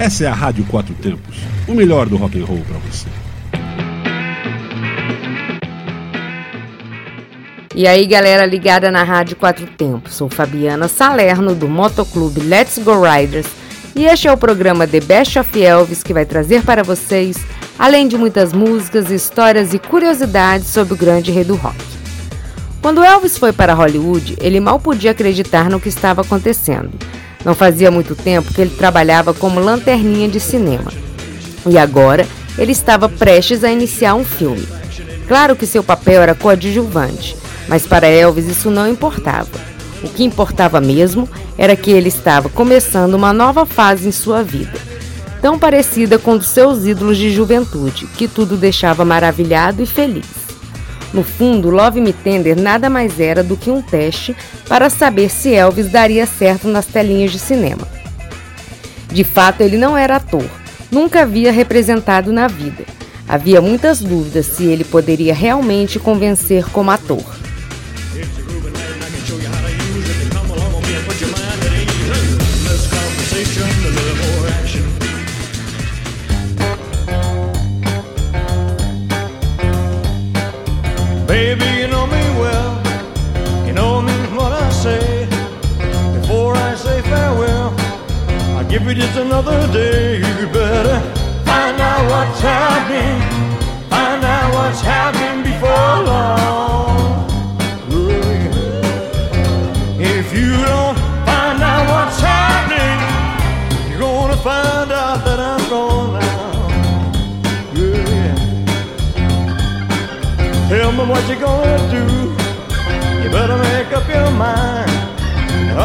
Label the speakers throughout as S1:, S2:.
S1: Essa é a Rádio Quatro Tempos, o melhor do rock and roll para você.
S2: E aí, galera ligada na Rádio Quatro Tempos. Sou Fabiana Salerno do Motoclube Let's Go Riders e este é o programa The Best of Elvis que vai trazer para vocês, além de muitas músicas, histórias e curiosidades sobre o grande rei do rock. Quando Elvis foi para Hollywood, ele mal podia acreditar no que estava acontecendo. Não fazia muito tempo que ele trabalhava como lanterninha de cinema. E agora ele estava prestes a iniciar um filme. Claro que seu papel era coadjuvante, mas para Elvis isso não importava. O que importava mesmo era que ele estava começando uma nova fase em sua vida, tão parecida com os seus ídolos de juventude, que tudo deixava maravilhado e feliz. No fundo, Love Me Tender nada mais era do que um teste para saber se Elvis daria certo nas telinhas de cinema. De fato, ele não era ator, nunca havia representado na vida. Havia muitas dúvidas se ele poderia realmente convencer como ator.
S3: Another day. You better find out what's happening. Find out what's happening before long. If you don't find out what's happening, you're gonna find out that I'm gone now. Yeah. Tell me what you're gonna do. You better make up your mind. It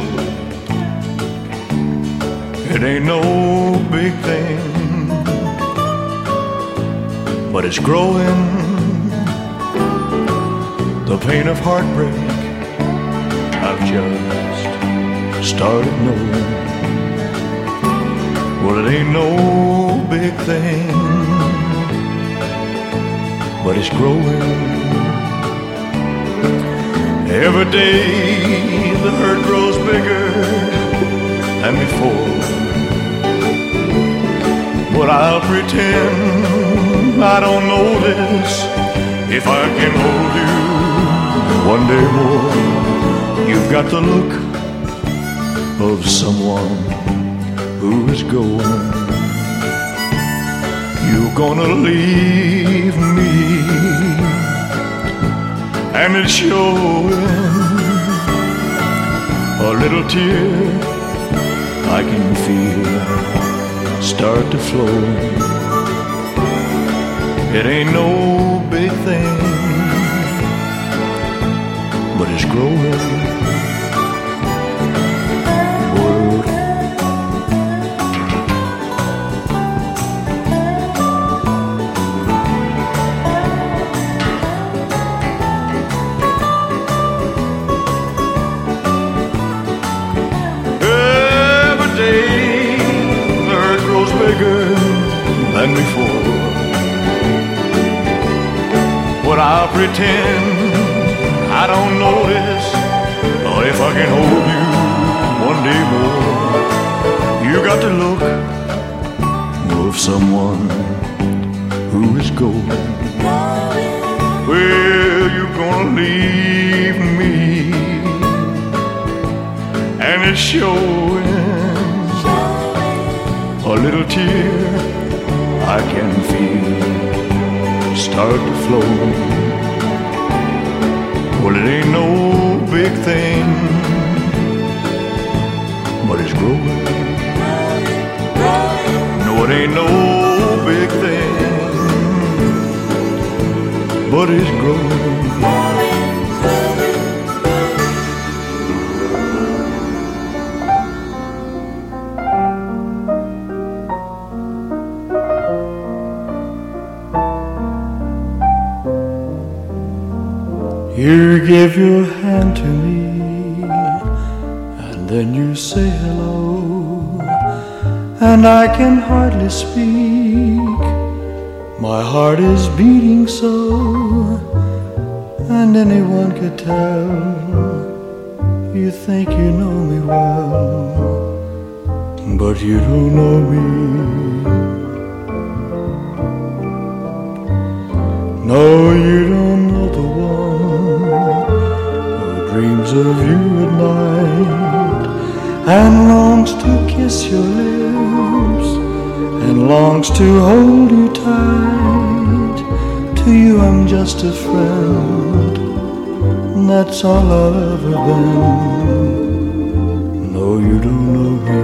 S3: it. It ain't no big thing, but it's growing. The pain of heartbreak I've just started knowing. Well, it ain't no big thing, but it's growing. Every day the hurt grows bigger than before. But I'll pretend I don't know this if I can hold you one day more. You've got the look of someone who is going. You're gonna leave me, and it's showing. A little tear I can feel start to flow. It ain't no big thing, but it's growing. I'll pretend I don't notice. But if I can hold you one day more, you got the look of someone who is going. Well, you're gonna leave me and it's showing. A little tear I can feel start to flow. Well, it ain't no big thing, but it's growing. No, it ain't no big thing, but it's growing. You give your hand to me, and then you say hello, and I can hardly speak. My heart is beating so, and anyone could tell. You think you know me well, but you don't know me. No, you don't of you at night and longs to kiss your lips and longs to hold you tight. To you, I'm just a friend, that's all I've ever been. No, you don't know me.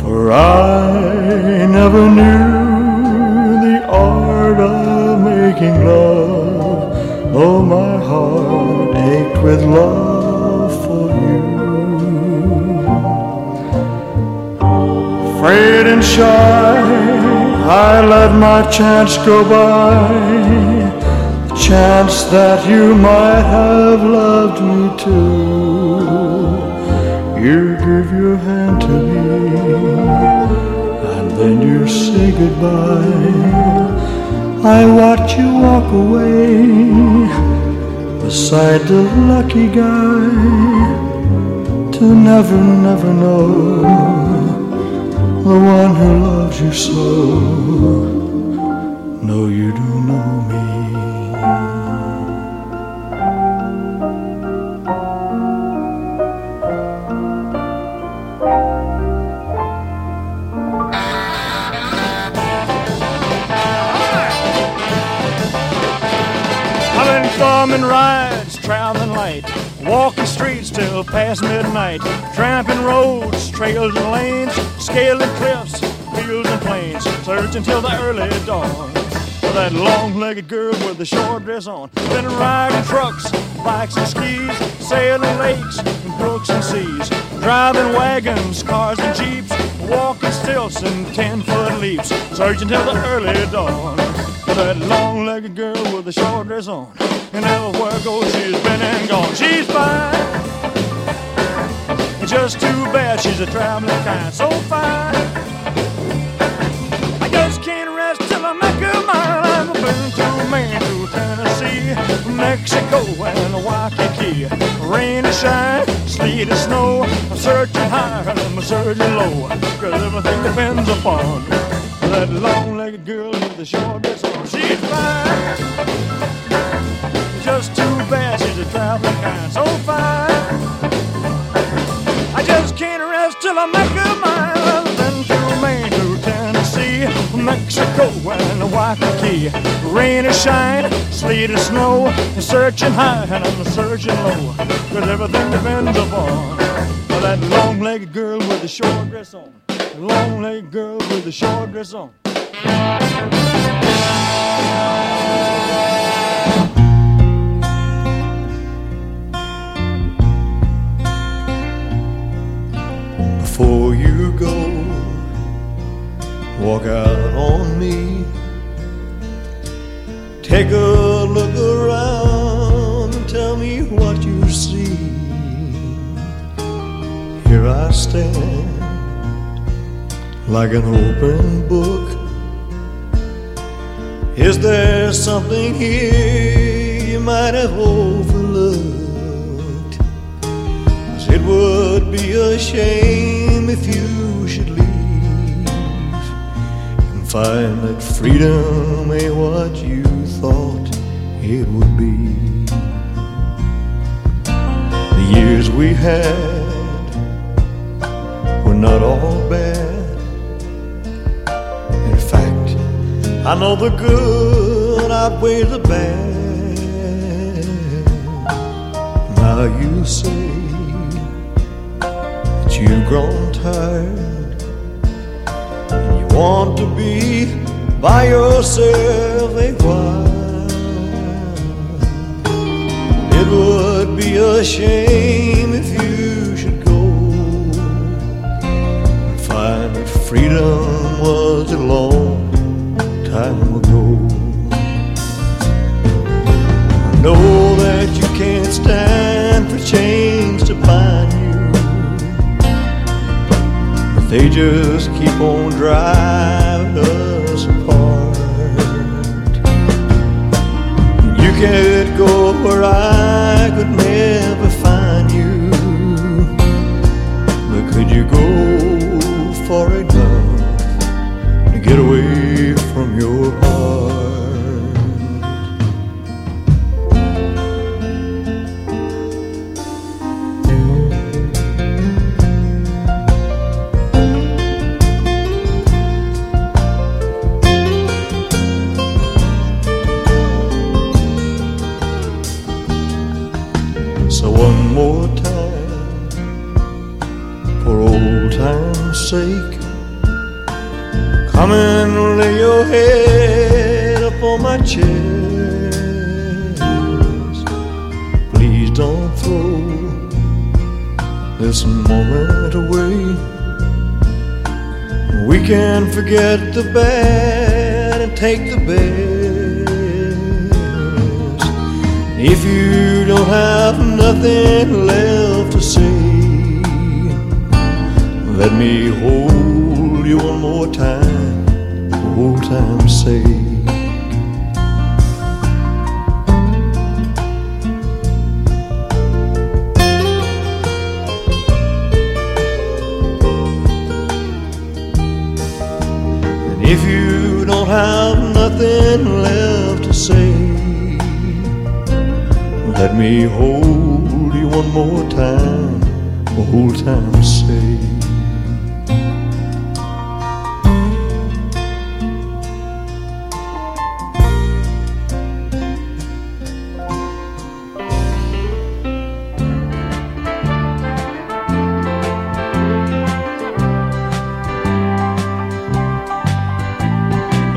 S3: For I never knew with love for you. Afraid and shy, I let my chance go by, the chance that you might have loved me too. You give your hand to me, and then you say goodbye. I watch you walk away beside the lucky guy to never, never know the one who loves you so. Thumbing rides, traveling light, walking streets till past midnight, tramping roads, trails and lanes, scaling cliffs,
S4: fields and plains, searching till the early dawn for that long-legged girl with the short dress on. Been riding trucks, bikes and skis, sailing lakes and brooks and seas, driving wagons, cars and jeeps, walking stilts and ten-foot leaps, searching till the early dawn that long-legged girl with the short dress on. And everywhere oh, goes, she's been and gone. She's fine. Just too bad she's a traveling kind, so fine. I just can't rest till I make her mine. I've been to Maine, to Tennessee, Mexico, and Waikiki. Rain and shine, sleet and snow. I'm searching high and I'm searching low. Cause everything depends upon that long-legged girl with the short dress on. She's fine. Just too bad she's a traveling kind, so fine. I just can't rest till I make a mile. Then through Maine, to Tennessee, Mexico, and the Waikiki. Rain or shine, sleet or snow, I'm searching high and I'm searching low. Cause everything depends upon that long-legged girl with the short dress on. Long-legged girl with a short dress on.
S3: Before you go, walk out on me. Take a look around and tell me what you see. Here I stand, like an open book. Is there something here you might have overlooked? 'Cause it would be a shame if you should leave and find that freedom ain't what you thought it would be. The years we had were not all bad. I know the good outweighs the bad. Now you say that you've grown tired and you want to be by yourself a while. It would be a shame if you sake, come and lay your head upon my chest. Please don't throw this moment away. We can forget the bad and take the best. If you don't have nothing left to say, let me hold you one more time, for old time's. And if you don't have nothing left to say, let me hold you one more time, for old time's sake.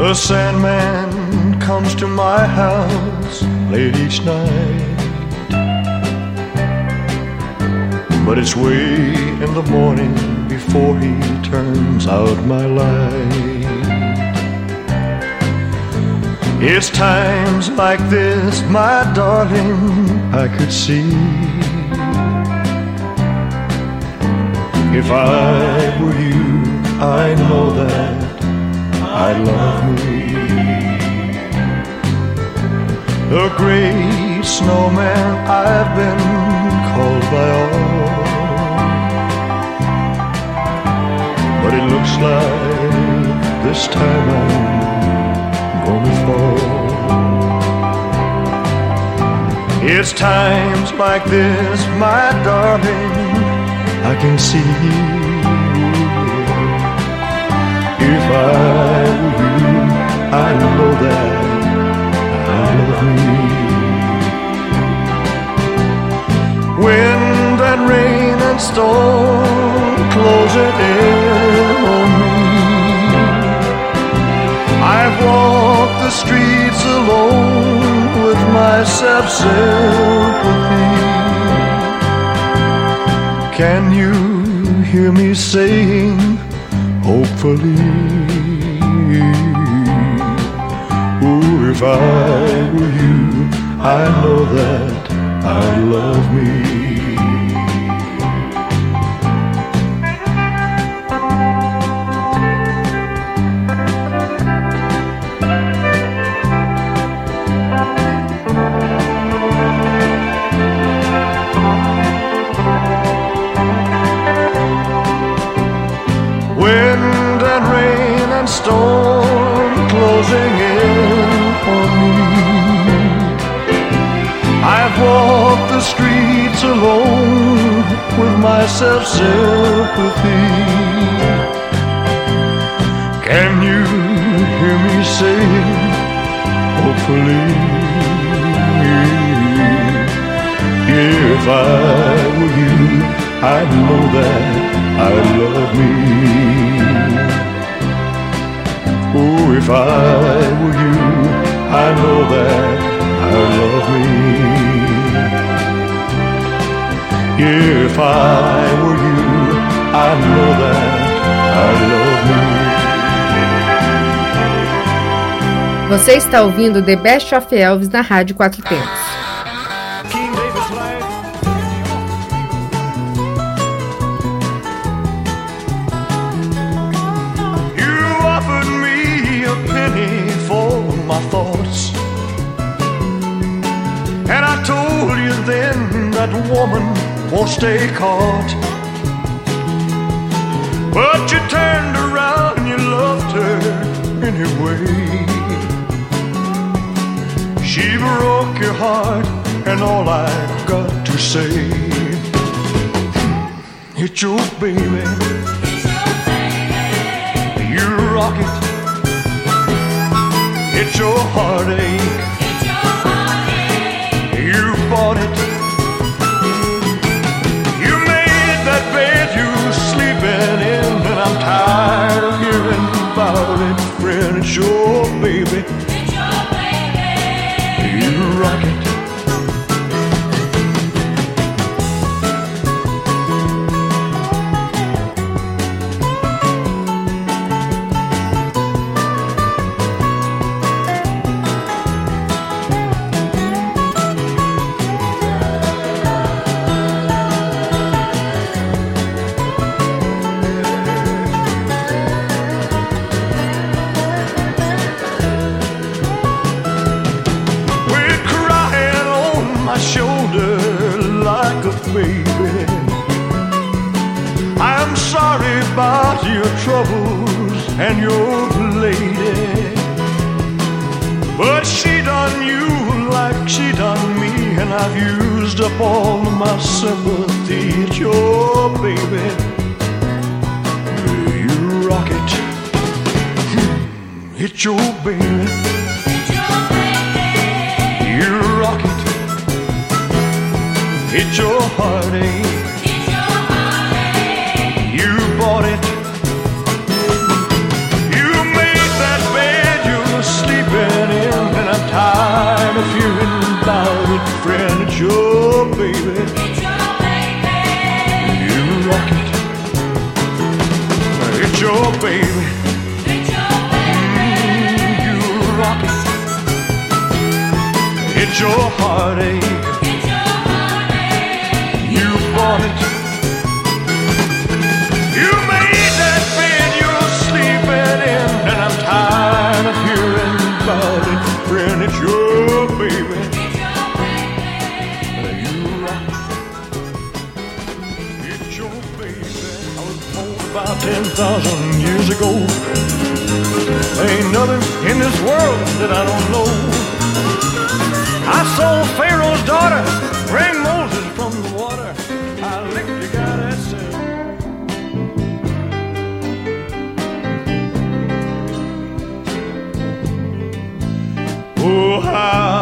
S3: The Sandman comes to my house late each night. But it's way in the morning before he turns out my light. It's times like this, my darling, I could see. If I were you, I know that I love me. The great snowman I've been called by all. But it looks like this time I'm gonna fall. It's times like this, my darling, I can see if I were you, I know that I love me. Wind and rain and storm closing in on me. I've walked the streets alone with my self-sympathy. Can you hear me saying? Hopefully. Ooh, if I were you, I know that I love me. With self sympathy. Can you hear me say, hopefully, if I were you, I'd know that I love me. Oh, if I were you, I know that I love me. If I were you, I know that I love
S2: me. Você está ouvindo The Best of Elvis na Rádio Quatro Tempos.
S3: that woman won't stay caught. But you turned around and you loved her anyway. She broke your heart, and all I've got to say, it's your baby.
S5: It's your baby.
S3: You rock it. It's your heartache.
S5: It's your heartache.
S3: You bought it. And I've used up all my sympathy. It's your baby. You rock it. Hmm, it's your baby.
S5: It's your baby.
S3: You rock it. It's your heartache.
S5: Your heartache.
S3: It's your heartache. You it. You made that bed you're sleeping in, and I'm tired of hearing about it. Friend, it's your baby.
S6: It's your baby.
S3: You rock. It's your baby. I was born about 10,000 years ago. Ain't nothing in this world that I don't know. I saw Pharaoh's daughter bring Moses from the water. I licked that said. Oh, how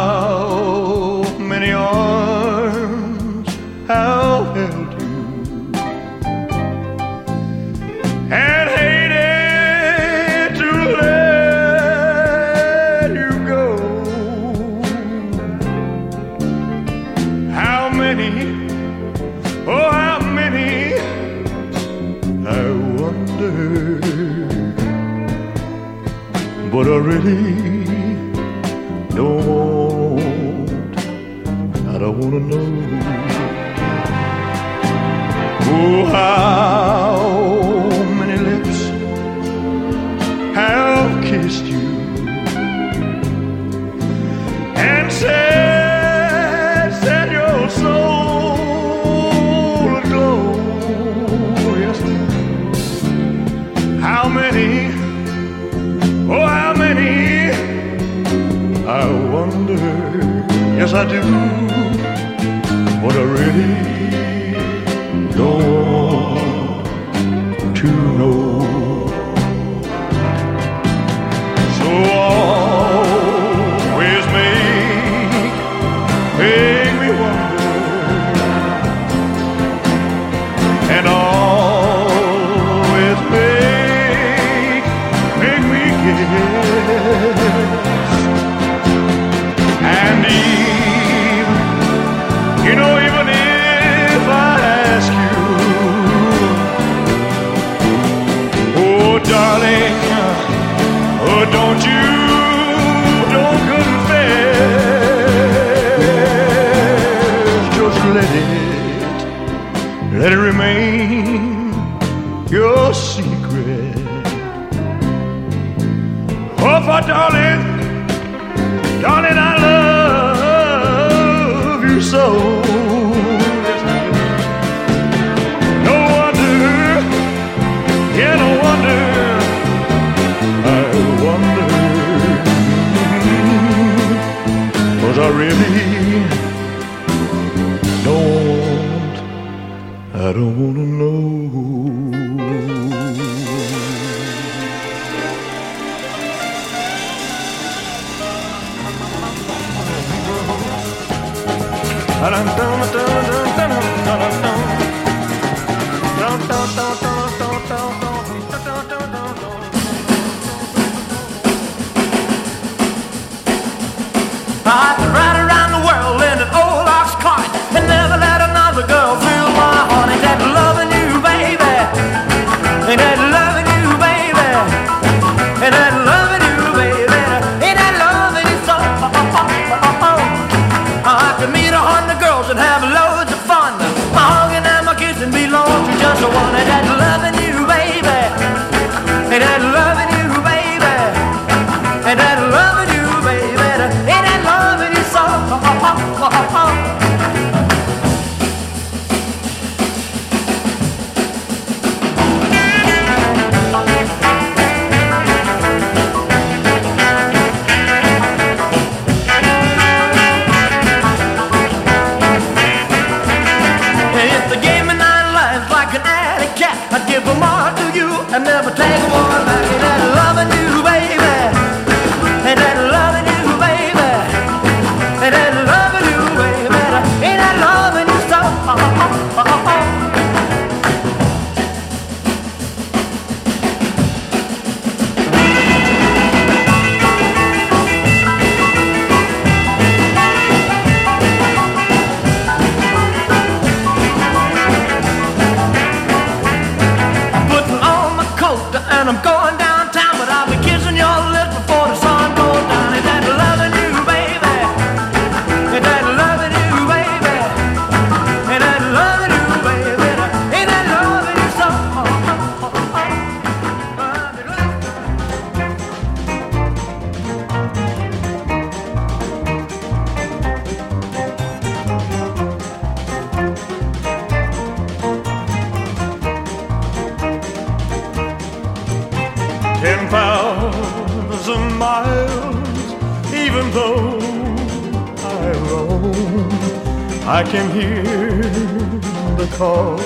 S3: I wanna know. Oh, how many lips have kissed you and said, set your soul aglow? Yes. How many? Oh, how many? I wonder, yes I do, I I can hear the call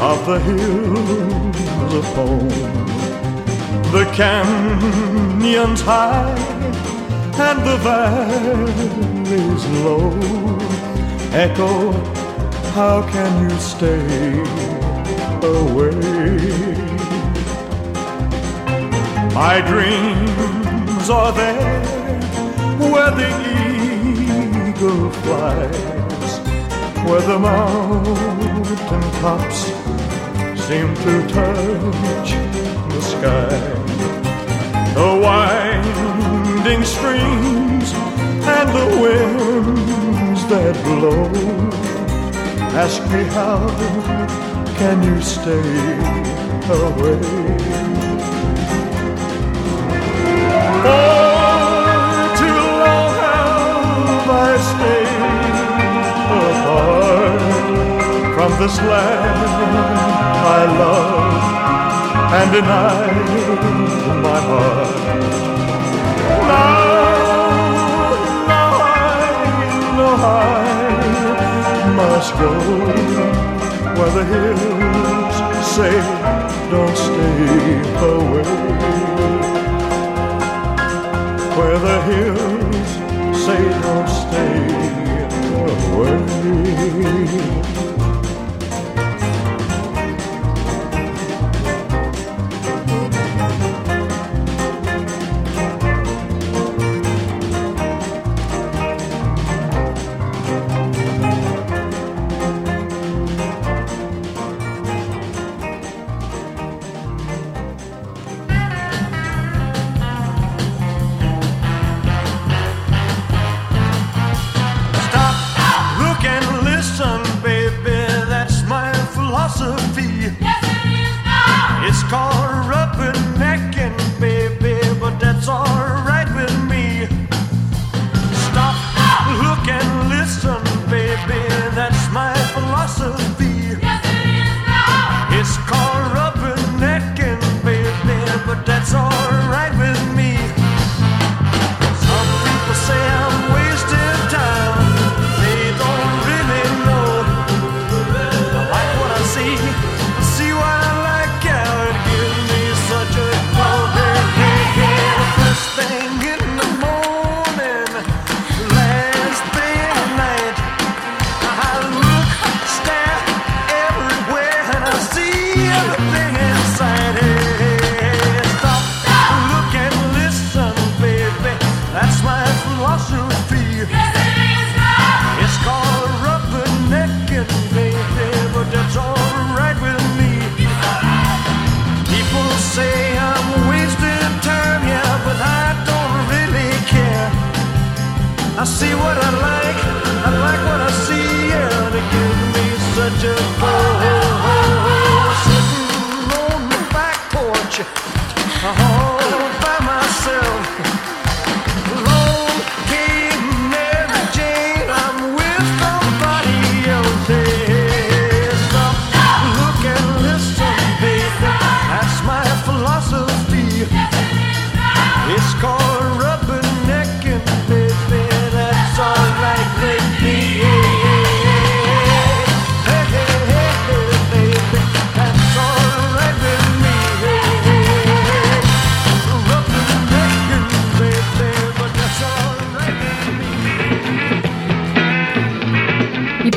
S3: of the hills of home. The canyons high and the valleys low echo. How can you stay away? My dreams are there where the where the mountain tops seem to touch the sky. The winding streams and the winds that blow ask me how can you stay away? This land I love and denied my heart. Now, now I know I must go where the hills say don't stay away where the hills say don't stay away.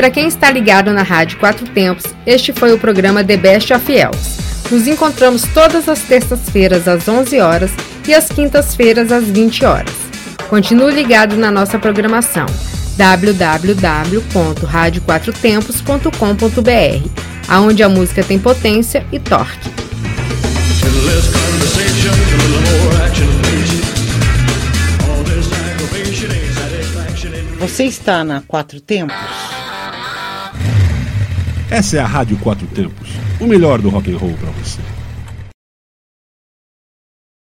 S2: Para quem está ligado na Rádio Quatro Tempos, este foi o programa The Best of Elves. Nos encontramos todas as terças-feiras às 11 horas e às quintas-feiras às 20 horas. Continue ligado na nossa programação www.radioquatrotempos.com.br, aonde a música tem potência e torque.
S7: Você está na Quatro Tempos?
S8: Essa é a Rádio Quatro Tempos, o melhor do rock and roll para você.